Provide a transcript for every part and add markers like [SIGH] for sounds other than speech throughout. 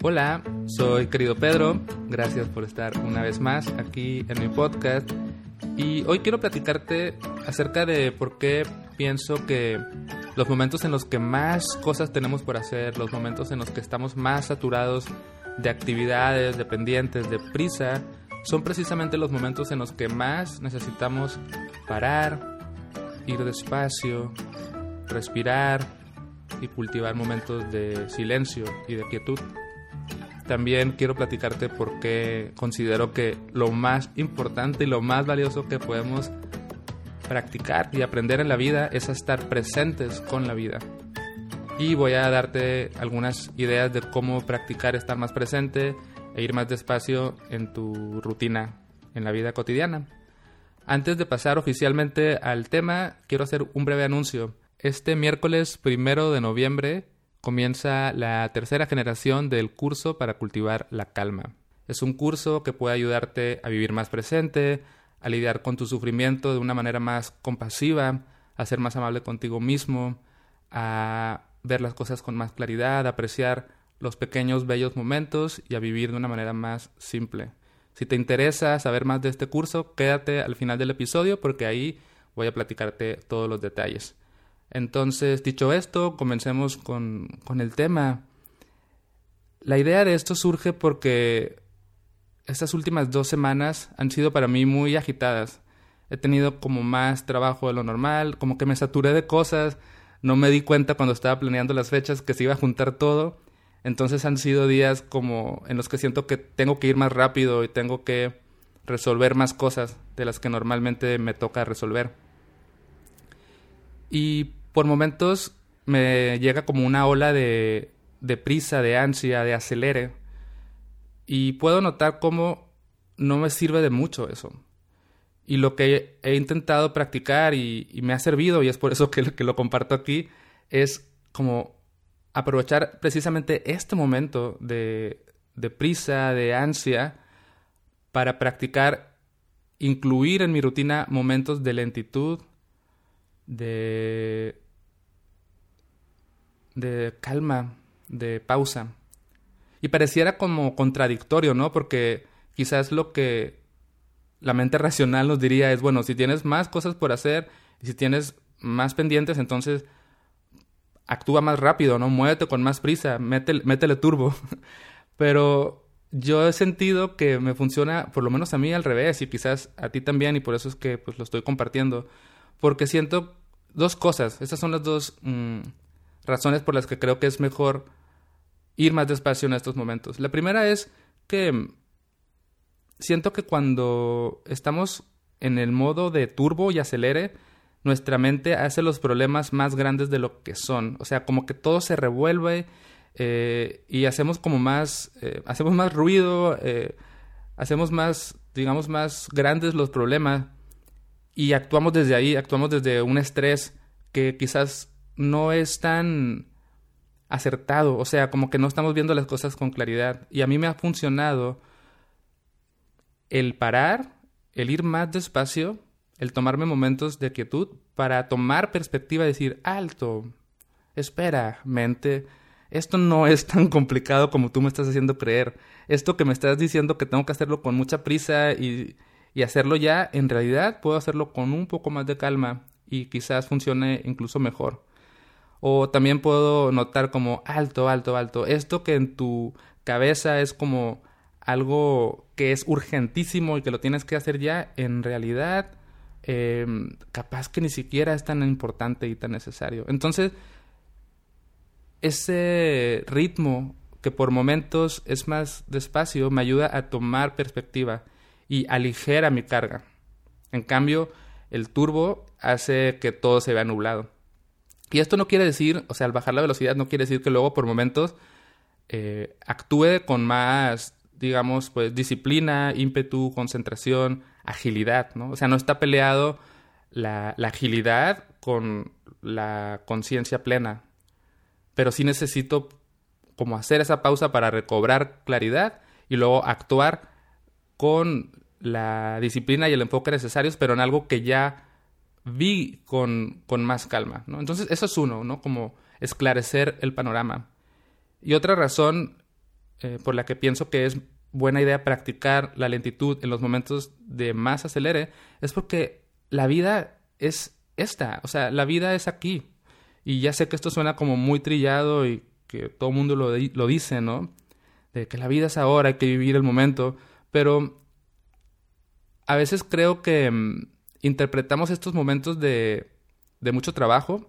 Hola, soy querido Pedro, gracias por estar una vez más aquí en mi podcast y hoy quiero platicarte acerca de por qué pienso que los momentos en los que más cosas tenemos por hacer, los momentos en los que estamos más saturados de actividades, de pendientes, de prisa, son precisamente los momentos en los que más necesitamos parar, ir despacio, respirar y cultivar momentos de silencio y de quietud. También quiero platicarte por qué considero que lo más importante y lo más valioso que podemos practicar y aprender en la vida es estar presentes con la vida. Y voy a darte algunas ideas de cómo practicar estar más presente e ir más despacio en tu rutina, en la vida cotidiana. Antes de pasar oficialmente al tema, quiero hacer un breve anuncio. Este miércoles primero de noviembre comienza la tercera generación del curso para cultivar la calma. Es un curso que puede ayudarte a vivir más presente, a lidiar con tu sufrimiento de una manera más compasiva, a ser más amable contigo mismo, a ver las cosas con más claridad, a apreciar los pequeños bellos momentos y a vivir de una manera más simple. Si te interesa saber más de este curso, quédate al final del episodio porque ahí voy a platicarte todos los detalles. Entonces, dicho esto, comencemos con, con el tema. La idea de esto surge porque estas últimas dos semanas han sido para mí muy agitadas. He tenido como más trabajo de lo normal, como que me saturé de cosas, no me di cuenta cuando estaba planeando las fechas que se iba a juntar todo. Entonces han sido días como en los que siento que tengo que ir más rápido y tengo que resolver más cosas de las que normalmente me toca resolver. Y por momentos me llega como una ola de, prisa, de ansia, de acelere. Y puedo notar cómo no me sirve de mucho eso. Y lo que he intentado practicar y, me ha servido, y es por eso que, lo comparto aquí, es como aprovechar precisamente este momento de prisa, de ansia, para practicar, incluir en mi rutina momentos de lentitud, de de calma, de pausa. Y pareciera como contradictorio, ¿no? Porque quizás lo que la mente racional nos diría es, bueno, si tienes más cosas por hacer y si tienes más pendientes, entonces actúa más rápido, ¿no? Muévete con más prisa, métele, métele turbo. [LAUGHS] Pero yo he sentido que me funciona, por lo menos a mí al revés, y quizás a ti también, y por eso es que pues lo estoy compartiendo. Porque siento dos cosas. Estas son las dos mm, razones por las que creo que es mejor ir más despacio en estos momentos. La primera es que siento que cuando estamos en el modo de turbo y acelere, nuestra mente hace los problemas más grandes de lo que son. O sea, como que todo se revuelve eh, y hacemos como más, eh, hacemos más ruido, eh, hacemos más, digamos, más grandes los problemas y actuamos desde ahí, actuamos desde un estrés que quizás no es tan acertado, o sea, como que no estamos viendo las cosas con claridad. Y a mí me ha funcionado el parar, el ir más despacio, el tomarme momentos de quietud para tomar perspectiva y decir, alto, espera, mente, esto no [LAUGHS] es tan complicado como tú me estás haciendo creer. Esto que me estás diciendo que tengo que hacerlo con mucha prisa y, y hacerlo ya, en realidad puedo hacerlo con un poco más de calma y quizás funcione incluso mejor. O también puedo notar como alto, alto, alto. Esto que en tu cabeza es como algo que es urgentísimo y que lo tienes que hacer ya, en realidad em, capaz que ni siquiera es tan importante y tan necesario. Entonces, ese ritmo que por momentos es más despacio me ayuda a tomar perspectiva y aligera mi carga. En cambio, el turbo hace que todo se vea nublado. Y esto no quiere decir, o sea, al bajar la velocidad no quiere decir que luego por momentos eh, actúe con más, digamos, pues disciplina, ímpetu, concentración, agilidad, ¿no? O sea, no está peleado la, la agilidad con la conciencia plena. Pero sí necesito como hacer esa pausa para recobrar claridad y luego actuar con la disciplina y el enfoque necesarios, pero en algo que ya vi con, con más calma, ¿no? Entonces, eso es uno, ¿no? Como esclarecer el panorama. Y otra razón eh, por la que pienso que es buena idea practicar la lentitud en los momentos de más acelere es porque la vida es esta, o sea, la vida es aquí. Y ya sé que esto suena como muy trillado y que todo el mundo lo, lo dice, ¿no? De que la vida es ahora, hay que vivir el momento, pero a veces creo que mm, interpretamos estos momentos de, de mucho trabajo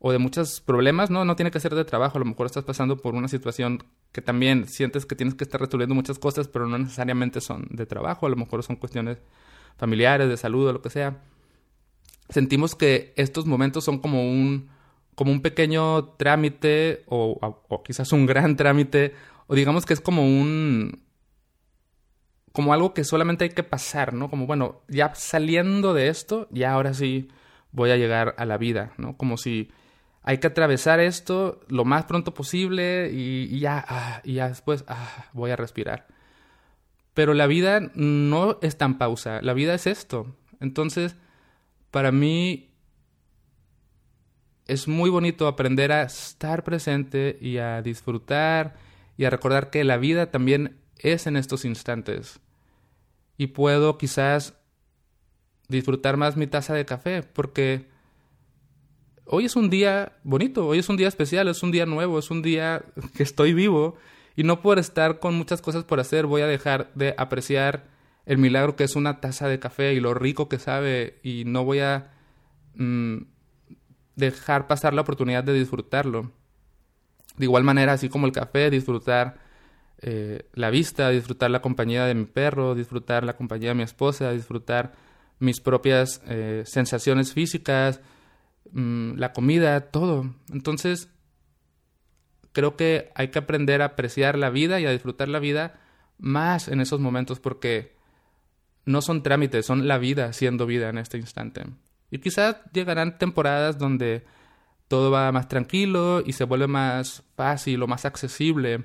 o de muchos problemas, ¿no? No tiene que ser de trabajo, a lo mejor estás pasando por una situación que también sientes que tienes que estar resolviendo muchas cosas, pero no necesariamente son de trabajo, a lo mejor son cuestiones familiares, de salud o lo que sea. Sentimos que estos momentos son como un, como un pequeño trámite o, o quizás un gran trámite, o digamos que es como un, como algo que solamente hay que pasar, ¿no? Como, bueno, ya saliendo de esto, ya ahora sí voy a llegar a la vida, ¿no? Como si hay que atravesar esto lo más pronto posible y, ya, ah, y ya después ah, voy a respirar. Pero la vida no es tan pausa, la vida es esto. Entonces, para mí es muy bonito aprender a estar presente y a disfrutar y a recordar que la vida también es en estos instantes. Y puedo quizás disfrutar más mi taza de café porque hoy es un día bonito, hoy es un día especial, es un día nuevo, es un día [LAUGHS] que estoy vivo y no por estar con muchas cosas por hacer voy a dejar de apreciar el milagro que es una taza de café y lo rico que sabe y no voy a mm, dejar pasar la oportunidad de disfrutarlo. De igual manera, así como el café, disfrutar eh, la vista, disfrutar la compañía de mi perro, disfrutar la compañía de mi esposa, disfrutar mis propias eh, sensaciones físicas, Mm, la comida, todo. Entonces, creo que hay que aprender a apreciar la vida y a disfrutar la vida más en esos momentos porque no son trámites, son la vida siendo vida en este instante. Y quizás llegarán temporadas donde todo va más tranquilo y se vuelve más fácil o más accesible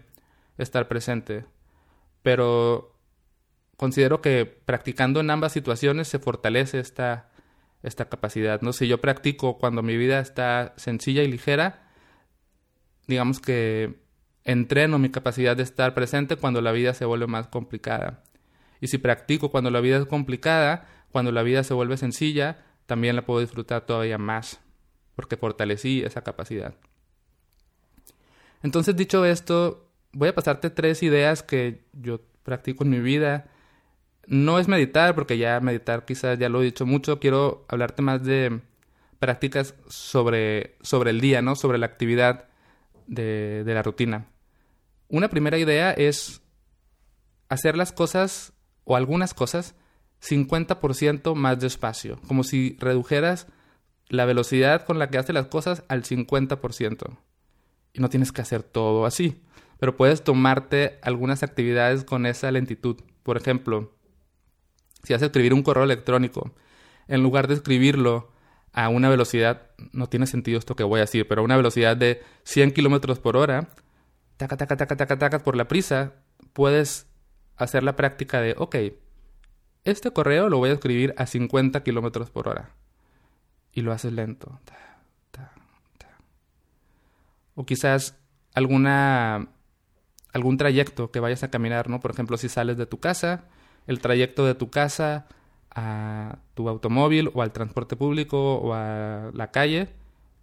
estar presente. Pero considero que practicando en ambas situaciones se fortalece esta esta capacidad. No sé, yo practico cuando mi vida está sencilla y ligera, digamos que entreno mi capacidad de estar presente cuando la vida se vuelve más complicada. Y si practico cuando la vida es complicada, cuando la vida se vuelve sencilla, también la puedo disfrutar todavía más, porque fortalecí esa capacidad. Entonces, dicho esto, voy a pasarte tres ideas que yo practico en mi vida no es meditar, porque ya meditar quizás ya lo he dicho mucho, quiero hablarte más de prácticas sobre, sobre el día, ¿no? Sobre la actividad de, de la rutina. Una primera idea es hacer las cosas o algunas cosas 50% más despacio, como si redujeras la velocidad con la que haces las cosas al 50%. Y no tienes que hacer todo así, pero puedes tomarte algunas actividades con esa lentitud. Por ejemplo, si vas a escribir un correo electrónico, en lugar de escribirlo a una velocidad, no tiene sentido esto que voy a decir, pero a una velocidad de 100 kilómetros por hora, taca, taca, taca, taca, taca, por la prisa, puedes hacer la práctica de, ok, este correo lo voy a escribir a 50 kilómetros por hora. Y lo haces lento. O quizás alguna algún trayecto que vayas a caminar, ¿no? Por ejemplo, si sales de tu casa el trayecto de tu casa a tu automóvil o al transporte público o a la calle,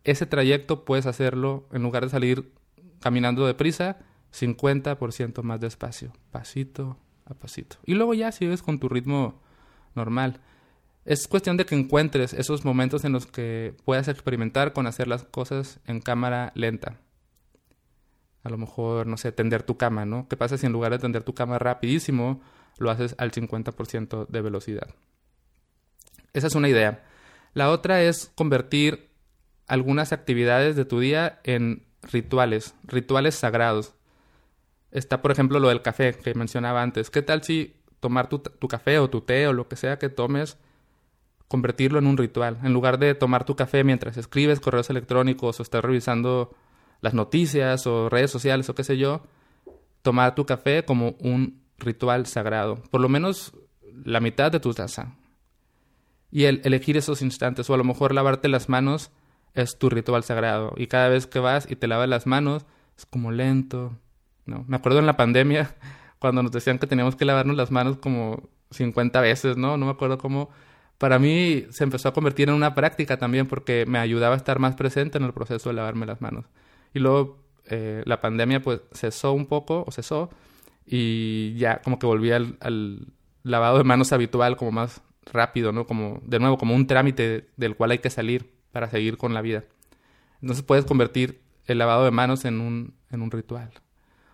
ese trayecto puedes hacerlo en lugar de salir caminando deprisa, 50% más despacio, pasito a pasito. Y luego ya sigues con tu ritmo normal. Es cuestión de que encuentres esos momentos en los que puedas experimentar con hacer las cosas en cámara lenta. A lo mejor, no sé, tender tu cama, ¿no? ¿Qué pasa si en lugar de tender tu cama rapidísimo, lo haces al 50% de velocidad. Esa es una idea. La otra es convertir algunas actividades de tu día en rituales, rituales sagrados. Está, por ejemplo, lo del café que mencionaba antes. ¿Qué tal si tomar tu, café o tu té o lo que sea que tomes, convertirlo en un ritual? En lugar de tomar tu café mientras escribes correos electrónicos o estás revisando las noticias o redes sociales o qué sé yo, tomar tu café como un ritual sagrado, por lo menos la mitad de tu taza. Y el elegir esos instantes, o a lo mejor lavarte las manos, es tu ritual sagrado. Y cada vez que vas y te lavas las manos, es como lento, ¿no? Me acuerdo en la pandemia [LAUGHS] cuando nos decían que teníamos que lavarnos las manos como 50 veces, ¿no? No me acuerdo cómo. Para mí se empezó a convertir en una práctica también porque me ayudaba a estar más presente en el proceso de lavarme las manos. Y luego eh, la pandemia pues cesó un poco, o cesó, y ya como que volví al, al, lavado de manos habitual como más rápido, ¿no? Como, de nuevo, como un trámite del cual hay que salir para seguir con la vida. Entonces puedes convertir el lavado de manos en un, en un ritual.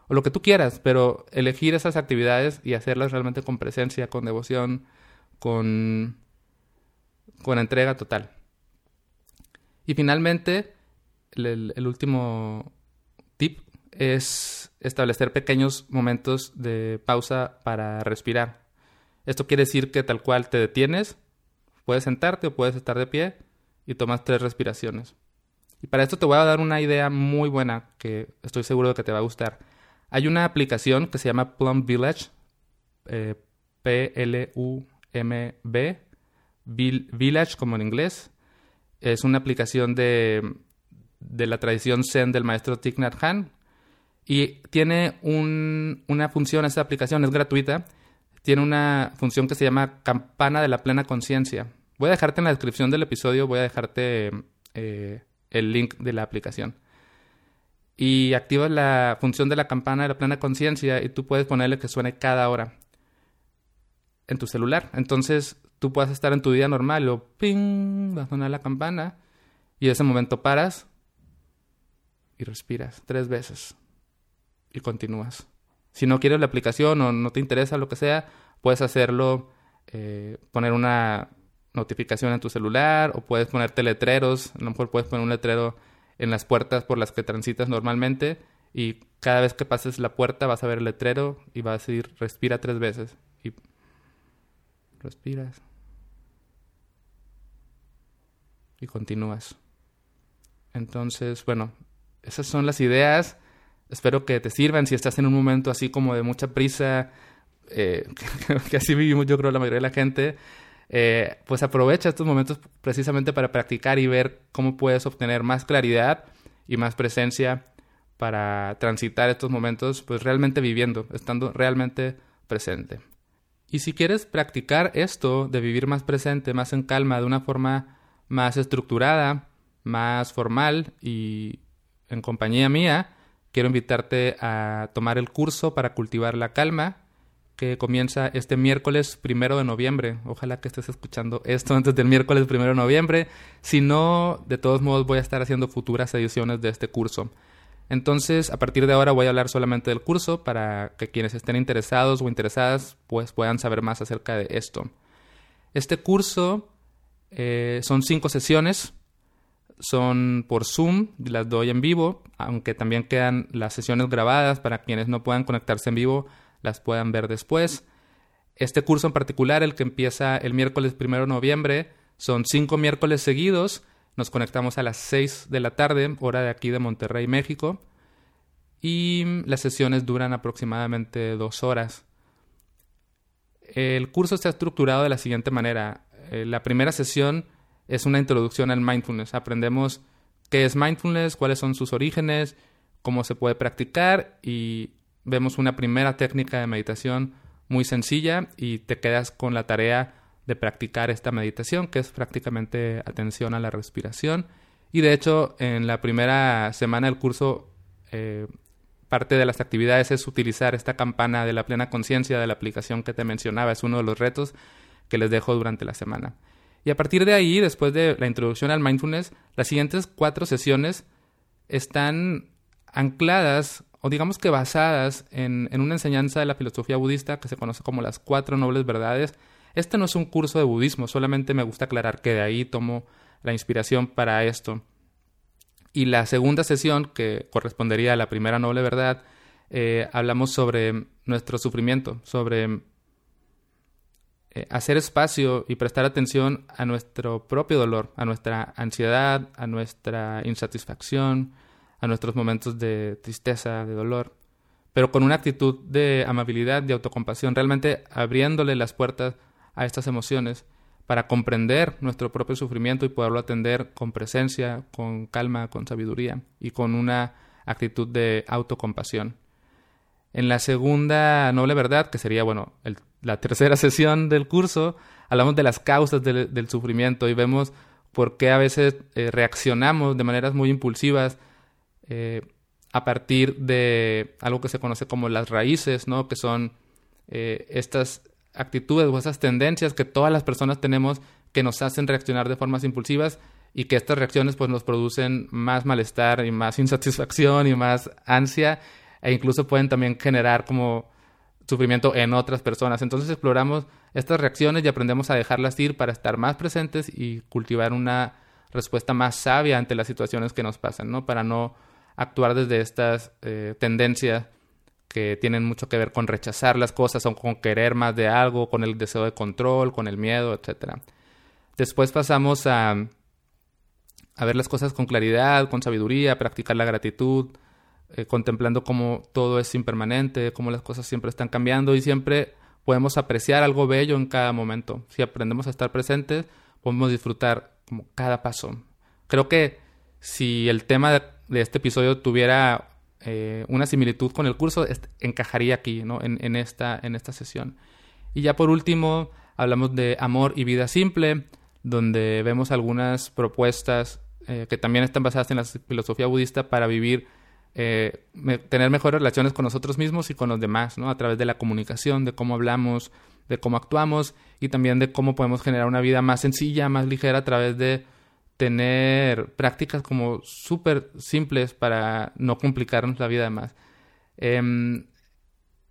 O lo que tú quieras, pero elegir esas actividades y hacerlas realmente con presencia, con devoción, con, con entrega total. Y finalmente, el, último tip es establecer pequeños momentos de pausa para respirar. Esto quiere decir que tal cual te detienes, puedes sentarte o puedes estar de pie y tomas tres respiraciones. Y para esto te voy a dar una idea muy buena que estoy seguro de que te va a gustar. Hay una aplicación que se llama Plum Village, eh, P-L-U-M-B, Village como en inglés. Es una aplicación de, de la tradición Zen del maestro Thich Nhat Hanh. Y tiene un, una función, esa aplicación es gratuita, tiene una función que se llama campana de la plena conciencia. Voy a dejarte en la descripción del episodio, voy a dejarte eh, el link de la aplicación. Y activas la función de la campana de la plena conciencia y tú puedes ponerle que suene cada hora en tu celular. Entonces tú puedes estar en tu día normal o ping, va a sonar la campana y en ese momento paras y respiras tres veces y continúas. Si no quieres la aplicación o no te interesa lo que sea, puedes hacerlo, eh, poner una notificación en tu celular o puedes ponerte letreros, a lo mejor puedes poner un letrero en las puertas por las que transitas normalmente y cada vez que pases la puerta vas a ver el letrero y vas a decir respira tres veces y respiras y continúas. Entonces, bueno, esas son las ideas. Espero que te sirvan si estás en un momento así como de mucha prisa, eh, [LAUGHS] que así vivimos yo creo la mayoría de la gente. Eh, pues aprovecha estos momentos precisamente para practicar y ver cómo puedes obtener más claridad y más presencia para transitar estos momentos, pues realmente viviendo, estando realmente presente. Y si quieres practicar esto de vivir más presente, más en calma, de una forma más estructurada, más formal y en compañía mía, quiero invitarte a tomar el curso para cultivar la calma que comienza este miércoles primero de noviembre. Ojalá que estés escuchando esto [LAUGHS] antes del miércoles primero de noviembre. Si no, de todos modos voy a estar haciendo futuras ediciones de este curso. Entonces, a partir de ahora voy a hablar solamente del curso para que quienes estén interesados o interesadas pues puedan saber más acerca de esto. Este curso eh, son cinco sesiones, son por Zoom, las doy en vivo, aunque también quedan las sesiones grabadas para quienes no puedan conectarse en vivo las puedan ver después. Este curso en particular, el que empieza el miércoles primero de noviembre, son cinco miércoles seguidos. Nos conectamos a las seis de la tarde, hora de aquí de Monterrey, México. Y las sesiones duran aproximadamente dos horas. El curso está estructurado de la siguiente manera. Eh, la primera sesión es una introducción al mindfulness. Aprendemos qué es mindfulness, cuáles son sus orígenes, cómo se puede practicar y vemos una primera técnica de meditación muy sencilla y te quedas con la tarea de practicar esta meditación, que es prácticamente atención a la respiración. Y de hecho, en la primera semana del curso, eh, parte de las actividades es utilizar esta campana de la plena conciencia de la aplicación que te mencionaba. Es uno de los retos que les dejo durante la semana. Y a partir de ahí, después de la introducción al mindfulness, las siguientes cuatro sesiones están ancladas o digamos que basadas en, una enseñanza de la filosofía budista que se conoce como las cuatro nobles verdades. Este no es un curso de budismo, solamente me gusta aclarar que de ahí tomo la inspiración para esto. Y la segunda sesión, que correspondería a la primera noble verdad, eh, hablamos sobre nuestro sufrimiento, sobre eh, hacer espacio y prestar atención a nuestro propio dolor, a nuestra ansiedad, a nuestra insatisfacción, a nuestros momentos de tristeza, de dolor, pero con una actitud de amabilidad, de autocompasión, realmente abriéndole las puertas a estas emociones para comprender nuestro propio sufrimiento y poderlo atender con presencia, con calma, con sabiduría y con una actitud de autocompasión. En la segunda noble verdad, que sería, bueno, la tercera [LAUGHS] sesión del curso, hablamos de las causas del, sufrimiento y vemos por qué a veces eh, reaccionamos de maneras muy impulsivas eh, a partir de algo que se conoce como las raíces, ¿no? Que son eh, estas actitudes o esas tendencias que todas las personas tenemos que nos hacen reaccionar de formas impulsivas y que estas reacciones pues nos producen más malestar y más [LAUGHS] insatisfacción y más ansia e incluso pueden también generar como sufrimiento en otras personas. Entonces exploramos estas reacciones y aprendemos a dejarlas ir para estar más presentes y cultivar una respuesta más sabia ante las situaciones que nos pasan, ¿no? Para no actuar desde estas eh, tendencias que tienen mucho que ver con rechazar las cosas o con querer más de algo, con el deseo de control, con el miedo, etc. Después pasamos a, a ver las cosas con claridad, con sabiduría, practicar la gratitud, eh, contemplando cómo todo es impermanente, cómo las cosas siempre están cambiando y siempre podemos apreciar algo bello en cada momento. Si aprendemos a estar presentes, podemos disfrutar como cada paso. Creo que si el tema de, este episodio tuviera eh, una similitud con el curso, encajaría aquí, ¿no? En, esta, en esta sesión. Y ya por último, hablamos de amor y vida simple, donde vemos algunas propuestas eh, que también están basadas en la filosofía budista para vivir, eh, tener mejores relaciones con nosotros mismos y con los demás, ¿no? A través de la comunicación, de cómo hablamos, de cómo actuamos y también de cómo podemos generar una vida más sencilla, más ligera a través de tener prácticas como súper simples para no complicarnos la vida más. Em,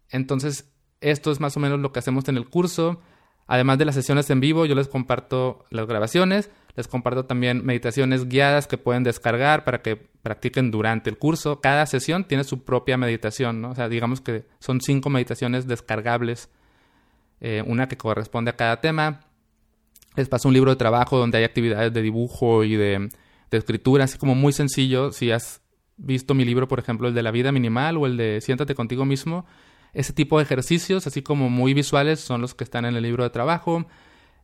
entonces, esto es más o menos lo que hacemos en el curso. Además de las sesiones en vivo, yo les comparto las grabaciones, les comparto también meditaciones guiadas que pueden descargar para que practiquen durante el curso. Cada sesión tiene su propia meditación, ¿no? O sea, digamos que son cinco meditaciones descargables, eh, una que corresponde a cada tema les paso un libro de trabajo donde hay actividades de dibujo y de, escritura, así como muy sencillo. Si has visto mi libro, por ejemplo, el de la vida minimal o el de siéntate contigo mismo, ese tipo de ejercicios, así como muy visuales, son los que están en el libro de trabajo.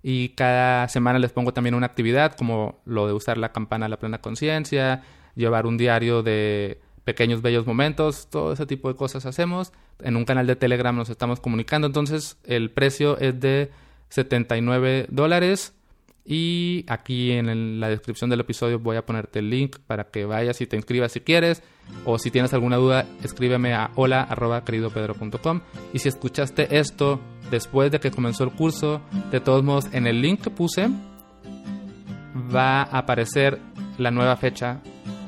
Y cada semana les pongo también una actividad, como lo de usar la campana la plena conciencia, llevar un diario de pequeños bellos momentos, todo ese tipo de cosas hacemos. En un canal de Telegram nos estamos comunicando, entonces el precio es de 79 dólares. Y aquí en la descripción del episodio voy a ponerte el link para que vayas y te inscribas si quieres. O si tienes alguna duda, escríbeme a hola arroba queridopedro.com. Y si escuchaste esto después de que comenzó el curso, de todos modos, en el link que puse va a aparecer la nueva fecha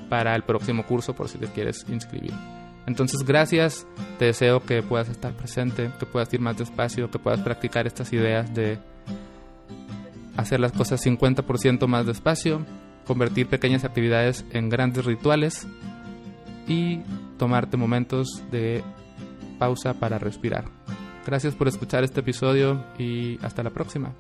para el próximo curso por si te quieres inscribir. Entonces, gracias. Te deseo que puedas estar presente, que puedas ir más despacio, que puedas practicar estas ideas de hacer las cosas 50% más despacio, convertir pequeñas actividades en grandes rituales y tomarte momentos de pausa para respirar. Gracias por escuchar este episodio y hasta la próxima.